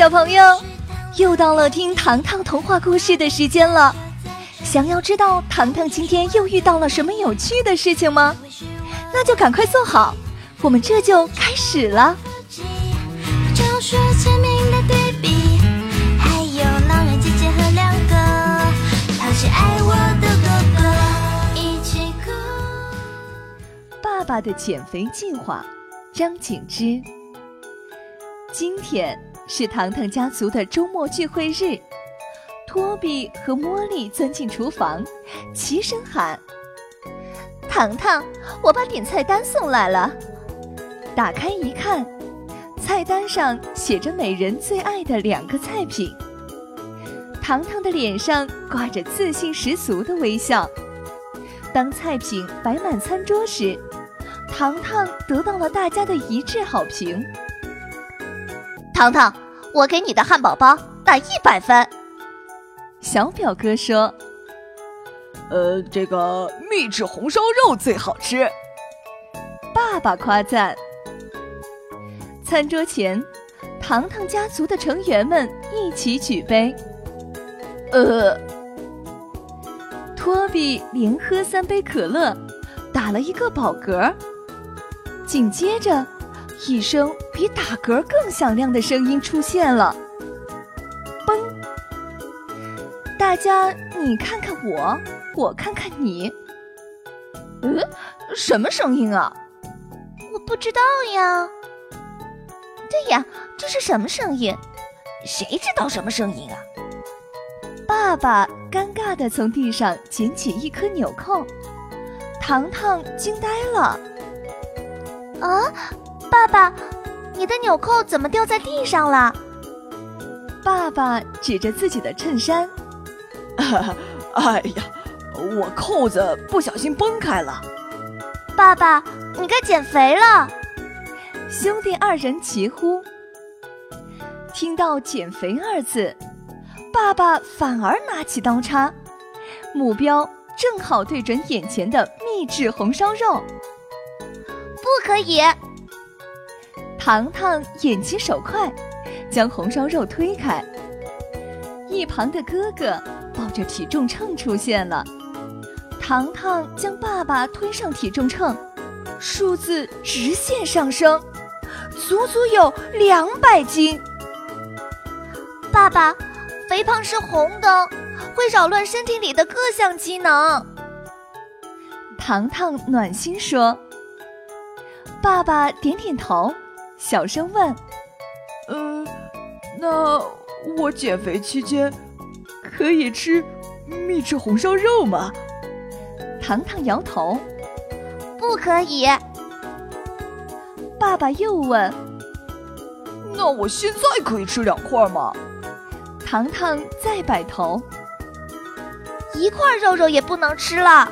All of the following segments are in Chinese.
小朋友，又到了听糖糖童话故事的时间了。想要知道糖糖今天又遇到了什么有趣的事情吗？那就赶快坐好，我们这就开始了。爸爸的减肥计划，张景之。今天是糖糖家族的周末聚会日，托比和茉莉钻进厨房，齐声喊：“糖糖，我把点菜单送来了。”打开一看，菜单上写着每人最爱的两个菜品。糖糖的脸上挂着自信十足的微笑。当菜品摆满餐桌时，糖糖得到了大家的一致好评。糖糖，我给你的汉堡包打一百分。小表哥说：“呃，这个秘制红烧肉最好吃。”爸爸夸赞。餐桌前，糖糖家族的成员们一起举杯。呃，托比连喝三杯可乐，打了一个饱嗝。紧接着。一声比打嗝更响亮的声音出现了，嘣！大家你看看我，我看看你，嗯，什么声音啊？我不知道呀。对呀，这是什么声音？谁知道什么声音啊？爸爸尴尬的从地上捡起一颗纽扣，糖糖惊呆了，啊！爸爸，你的纽扣怎么掉在地上了？爸爸指着自己的衬衫，哎呀，我扣子不小心崩开了。爸爸，你该减肥了。兄弟二人齐呼。听到“减肥”二字，爸爸反而拿起刀叉，目标正好对准眼前的秘制红烧肉。不可以。糖糖眼疾手快，将红烧肉推开。一旁的哥哥抱着体重秤出现了，糖糖将爸爸推上体重秤，数字直线上升，足足有两百斤。爸爸，肥胖是红灯，会扰乱身体里的各项机能。糖糖暖心说。爸爸点点头。小声问：“嗯，那我减肥期间可以吃秘制红烧肉吗？”糖糖摇头：“不可以。”爸爸又问：“那我现在可以吃两块吗？”糖糖再摆头：“一块肉肉也不能吃了。”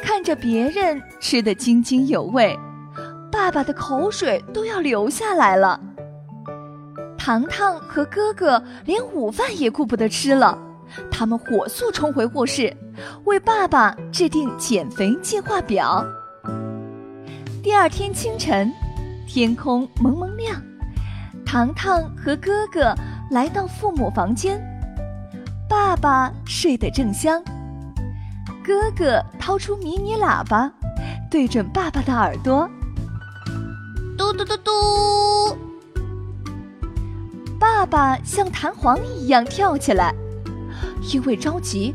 看着别人吃得津津有味。爸爸的口水都要流下来了。糖糖和哥哥连午饭也顾不得吃了，他们火速冲回卧室，为爸爸制定减肥计划表。第二天清晨，天空蒙蒙亮，糖糖和哥哥来到父母房间，爸爸睡得正香。哥哥掏出迷你喇叭，对准爸爸的耳朵。嘟嘟嘟嘟！爸爸像弹簧一样跳起来，因为着急，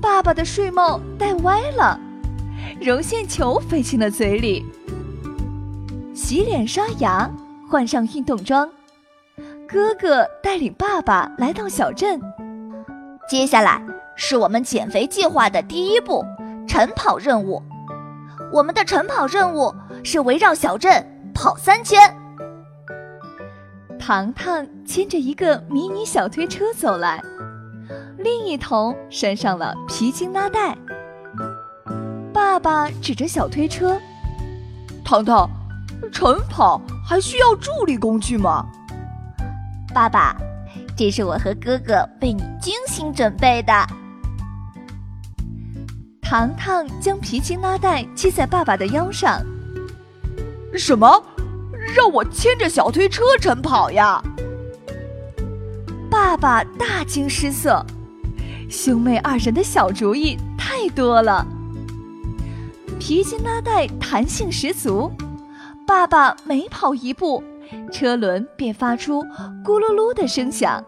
爸爸的睡帽戴歪了，绒线球飞进了嘴里。洗脸刷牙，换上运动装，哥哥带领爸爸来到小镇。接下来是我们减肥计划的第一步——晨跑任务。我们的晨跑任务是围绕小镇。跑三圈，糖糖牵着一个迷你小推车走来，另一头拴上了皮筋拉带。爸爸指着小推车：“糖糖，晨跑还需要助力工具吗？”爸爸，这是我和哥哥为你精心准备的。糖糖将皮筋拉带系在爸爸的腰上。什么？让我牵着小推车晨跑呀？爸爸大惊失色，兄妹二人的小主意太多了。皮筋拉带弹性十足，爸爸每跑一步，车轮便发出咕噜噜的声响。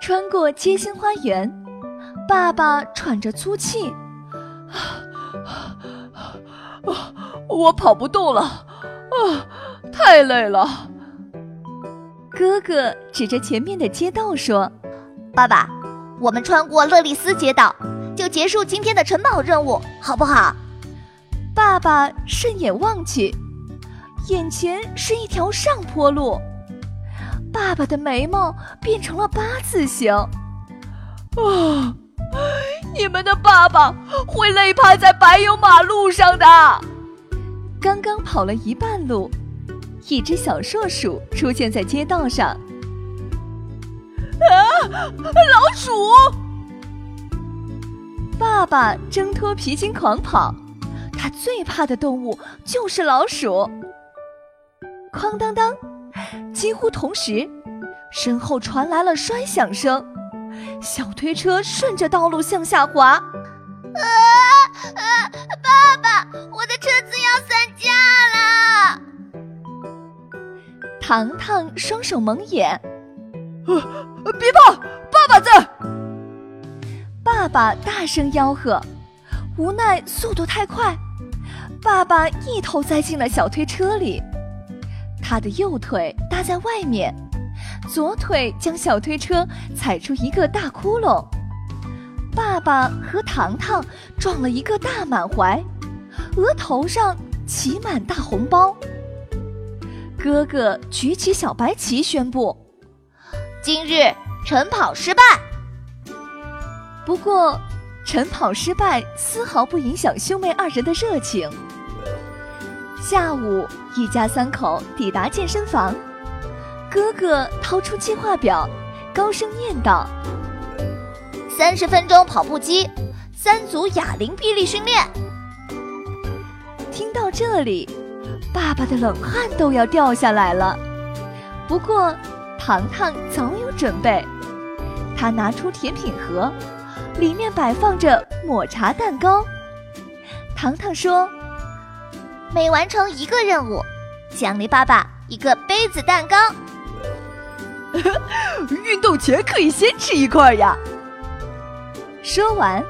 穿过街心花园，爸爸喘着粗气，啊啊啊，我跑不动了，啊，太累了。哥哥指着前面的街道说：“爸爸，我们穿过乐利斯街道，就结束今天的晨跑任务，好不好？”爸爸顺眼望去，眼前是一条上坡路，爸爸的眉毛变成了八字形。啊！你们的爸爸会累趴在柏油马路上的。刚刚跑了一半路。一只小硕鼠出现在街道上。啊，老鼠！爸爸挣脱皮筋狂跑，他最怕的动物就是老鼠。哐当当，几乎同时，身后传来了摔响声，小推车顺着道路向下滑。啊啊！爸爸，我的车子要散架了！糖糖双手蒙眼，呃，别怕，爸爸在。爸爸大声吆喝，无奈速度太快，爸爸一头栽进了小推车里。他的右腿搭在外面，左腿将小推车踩出一个大窟窿。爸爸和糖糖撞了一个大满怀，额头上起满大红包。哥哥举起小白旗，宣布：“今日晨跑失败。”不过，晨跑失败丝毫不影响兄妹二人的热情。下午，一家三口抵达健身房，哥哥掏出计划表，高声念道：“三十分钟跑步机，三组哑铃臂力训练。”听到这里。爸爸的冷汗都要掉下来了。不过，糖糖早有准备，他拿出甜品盒，里面摆放着抹茶蛋糕。糖糖说：“每完成一个任务，奖励爸爸一个杯子蛋糕。运动前可以先吃一块呀。”说完，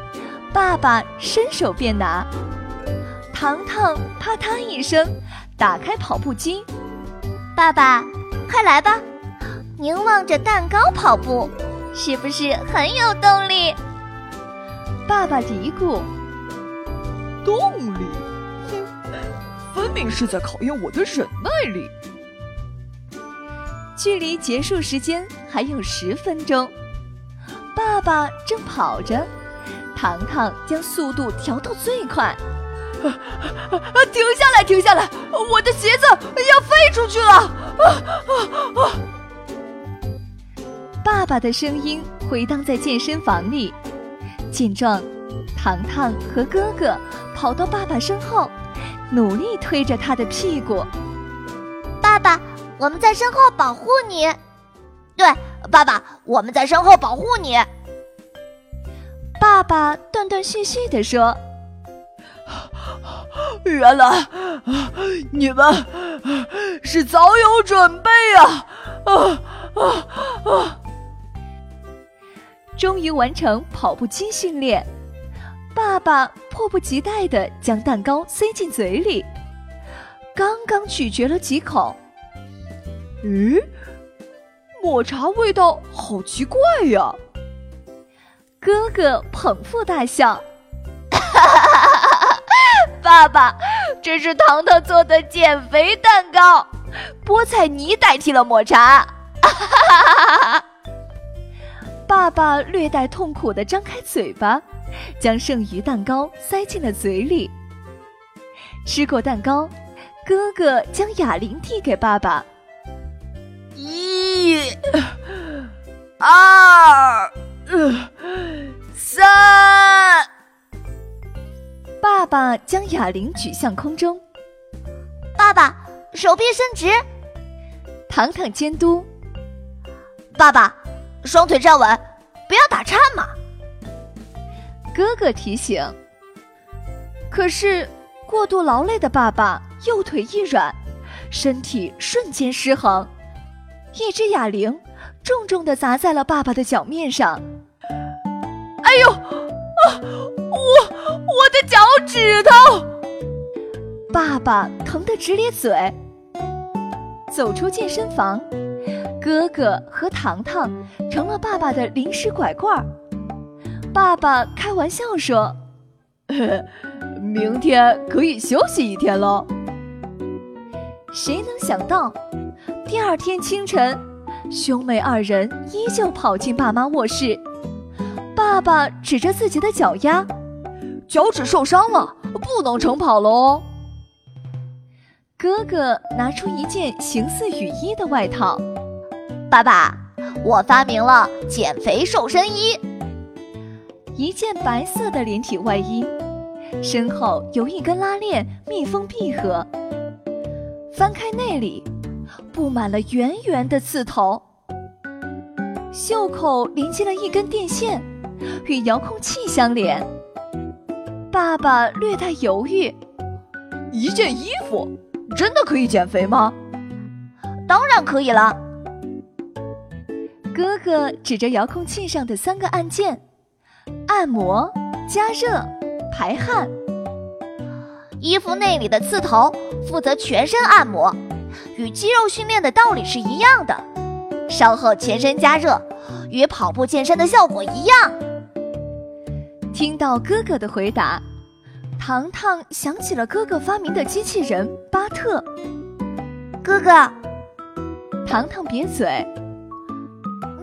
爸爸伸手便拿。糖糖啪嗒一声。打开跑步机，爸爸，快来吧！凝望着蛋糕跑步，是不是很有动力？爸爸嘀咕：“动力？哼，分明是在考验我的忍耐力。”距离结束时间还有十分钟，爸爸正跑着，糖糖将速度调到最快。啊啊！停下来，停下来！我的鞋子要飞出去了！啊啊啊！爸爸的声音回荡在健身房里。见状，糖糖和哥哥跑到爸爸身后，努力推着他的屁股。爸爸，我们在身后保护你。对，爸爸，我们在身后保护你。爸爸断断续续地说。原来你们是早有准备啊！啊啊啊！终于完成跑步机训练，爸爸迫不及待地将蛋糕塞进嘴里，刚刚咀嚼了几口，咦，抹茶味道好奇怪呀！哥哥捧腹大笑。爸爸，这是糖糖做的减肥蛋糕，菠菜泥代替了抹茶。爸爸略带痛苦的张开嘴巴，将剩余蛋糕塞进了嘴里。吃过蛋糕，哥哥将哑铃递给爸爸。一、二、三。爸爸将哑铃举向空中。爸爸，手臂伸直。糖糖监督。爸爸，双腿站稳，不要打颤嘛。哥哥提醒。可是过度劳累的爸爸右腿一软，身体瞬间失衡，一只哑铃重重的砸在了爸爸的脚面上。哎呦，啊，我我的脚趾头！爸爸疼得直咧嘴。走出健身房，哥哥和糖糖成了爸爸的临时拐棍儿。爸爸开玩笑说：“明天可以休息一天喽。”谁能想到，第二天清晨，兄妹二人依旧跑进爸妈卧室。爸爸指着自己的脚丫：“脚趾受伤了，不能晨跑了哦。”哥哥拿出一件形似雨衣的外套，爸爸，我发明了减肥瘦身衣。一件白色的连体外衣，身后有一根拉链密封闭合。翻开内里，布满了圆圆的刺头。袖口连接了一根电线，与遥控器相连。爸爸略带犹豫：“一件衣服。”真的可以减肥吗？当然可以了。哥哥指着遥控器上的三个按键：按摩、加热、排汗。衣服内里的刺头负责全身按摩，与肌肉训练的道理是一样的。稍后全身加热，与跑步健身的效果一样。听到哥哥的回答。糖糖想起了哥哥发明的机器人巴特。哥哥，糖糖瘪嘴。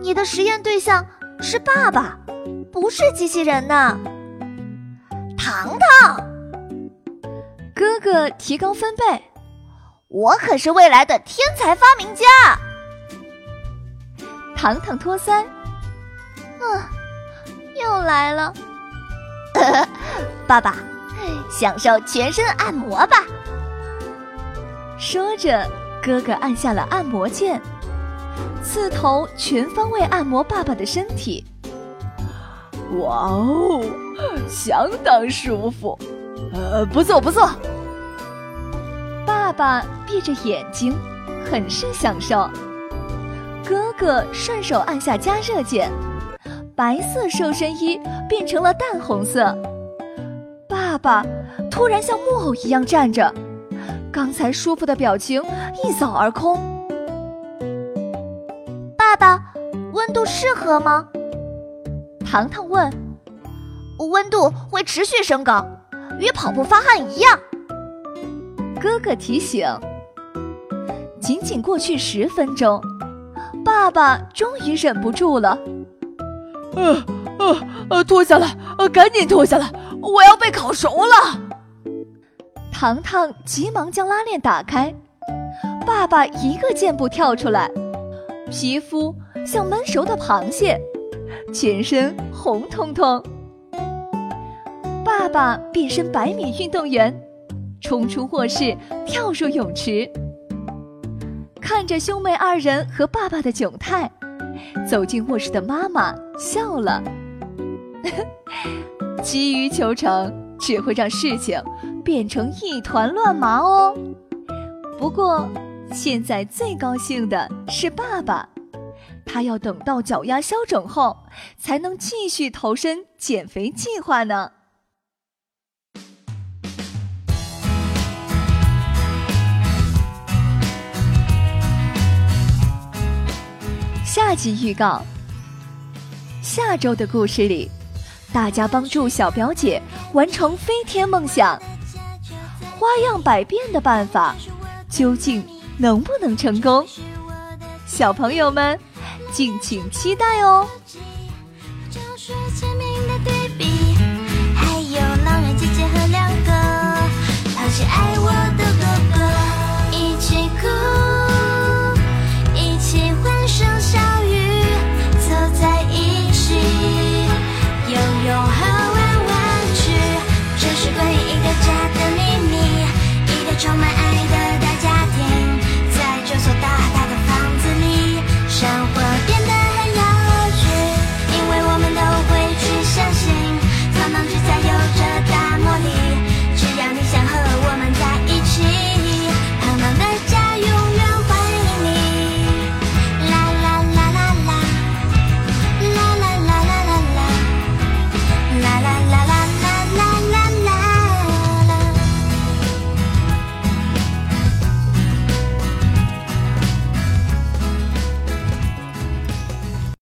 你的实验对象是爸爸，不是机器人呢。糖糖，哥哥提高分贝。我可是未来的天才发明家。糖糖托腮。嗯，又来了。爸爸。享受全身按摩吧。说着，哥哥按下了按摩键，刺头全方位按摩爸爸的身体。哇哦，相当舒服，呃，不错不错。爸闭着眼睛，很是享受。哥哥顺手按下加热键，白色瘦身衣变成了淡红色。爸爸突然像木偶一样站着，刚才舒服的表情一扫而空。爸爸，温度适合吗？糖糖问。温度会持续升高，与跑步发汗一样。哥哥提醒。仅仅过去十分钟，爸爸终于忍不住了。呃呃呃，脱下来，呃，赶紧脱下来。我要被烤熟了！糖糖急忙将拉链打开，爸爸一个箭步跳出来，皮肤像焖熟的螃蟹，全身红彤彤。爸爸变身百米运动员，冲出卧室，跳入泳池。看着兄妹二人和爸爸的窘态，走进卧室的妈妈笑了。急于求成只会让事情变成一团乱麻哦。不过，现在最高兴的是爸爸，他要等到脚丫消肿后，才能继续投身减肥计划呢。集预告：下周的故事里。大家帮助小表姐完成飞天梦想，花样百变的办法，究竟能不能成功？小朋友们，敬请期待哦！